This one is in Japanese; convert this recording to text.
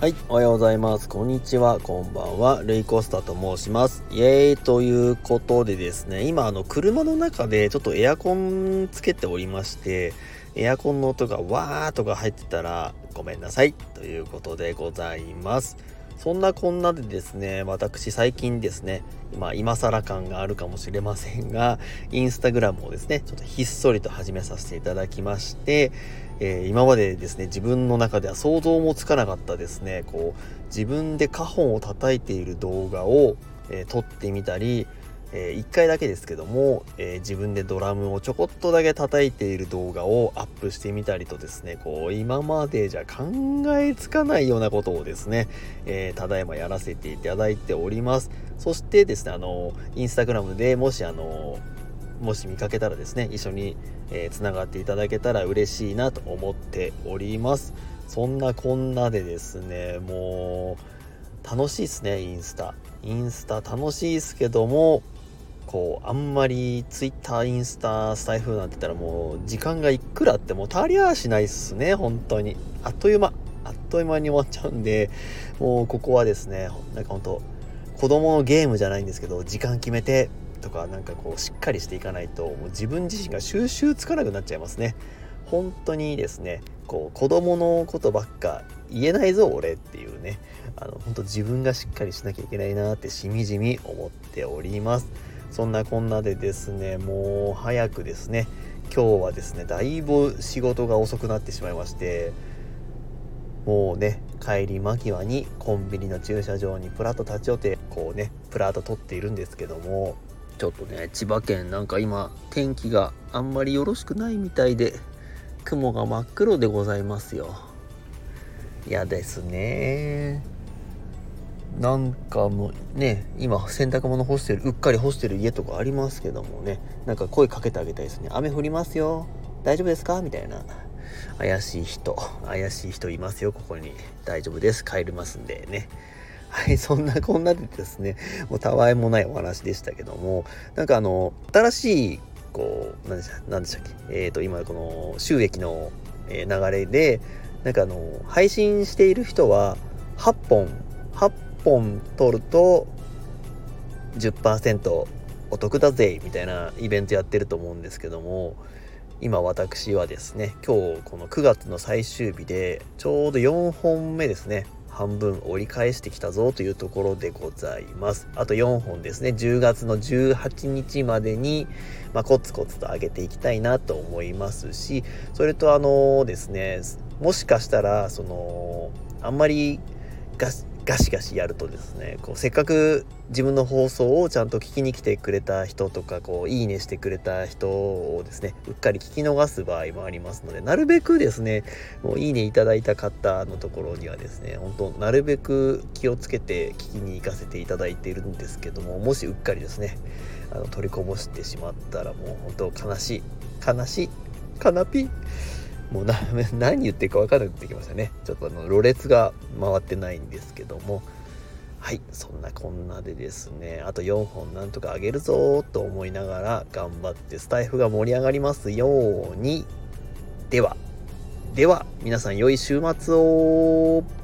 はい、おはようございます。こんにちは、こんばんは。ルイコスタと申します。イエーイということでですね、今、あの、車の中でちょっとエアコンつけておりまして、エアコンの音がわーとか入ってたらごめんなさいということでございます。そんなこんなでですね、私最近ですね、まあ今更感があるかもしれませんが、インスタグラムをですね、ちょっとひっそりと始めさせていただきまして、えー、今までですね、自分の中では想像もつかなかったですね、こう、自分で花本を叩いている動画を、えー、撮ってみたり、え、1回だけですけども、え、自分でドラムをちょこっとだけ叩いている動画をアップしてみたりとですねこう今までじゃ考えつかないようなことをですね、え、ただいまやらせていただいております。そしてですねあのインスタグラムでもしあのもし見かけたらですね一緒につな、がっていただけたら嬉しいなと思っております。そんなこんなでですねもう楽しいですねインスタ。インスタ楽しいですけどもこうあんまり Twitter インスタスタイフなんて言ったらもう時間がいくらあってもう足りやしないっすね本当に。あっという間。あっという間に終わっちゃうんで もうここはですねなんか本当子供のゲームじゃないんですけど時間決めてとかなんかこうしっかりしていかないともう自分自身が収集つかなくなっちゃいますね。本当にですねこう子供のことばっか言えないぞ俺っていうね。あの本当自分がしっかりしなきゃいけないなってしみじみ思っております。そんなこんなでですねもう早くですね今日はですねだいぶ仕事が遅くなってしまいましてもうね帰り間際にコンビニの駐車場にプラッと立ち寄ってこうねプラッと撮っているんですけどもちょっとね千葉県なんか今天気があんまりよろしくないみたいで雲が真っ黒でございますよ。嫌ですね。なんかもうね今洗濯物干してるうっかり干してる家とかありますけどもね。なんか声かけてあげたいですね。雨降りますよ。大丈夫ですか？みたいな。怪しい人。怪しい人いますよ。ここに。大丈夫です。帰りますんで。ね。はいそんなこんなでですね。もうたわいもないお話でしたけども。なんかあの新しいこう何でしたっけ？えっ、ー、と今この収益の流れでなんかあの配信している人は8本8本取ると10%お得だぜみたいなイベントやってると思うんですけども今私はですね今日この9月の最終日でちょうど4本目ですね半分折り返してきたぞというところでございます。あと4本ですね10月の18日までに、まあ、コツコツと上げていきたいなと思いますしそれとあのですねもしかしたらそのあんまりガガシガシやるとですねこうせっかく自分の放送をちゃんと聞きに来てくれた人とかこういいねしてくれた人をですねうっかり聞き逃す場合もありますのでなるべくですねもういいねいただいた方のところにはですね本当なるべく気をつけて聞きに行かせていただいているんですけどももしうっかりですねあの取りこぼしてしまったらもう本当悲しい悲しいかなぴ。もうな何言ってるか分からなくなってきましたね。ちょっとあのろれつが回ってないんですけども。はいそんなこんなでですね。あと4本なんとかあげるぞと思いながら頑張ってスタイフが盛り上がりますように。ではでは皆さん良い週末を。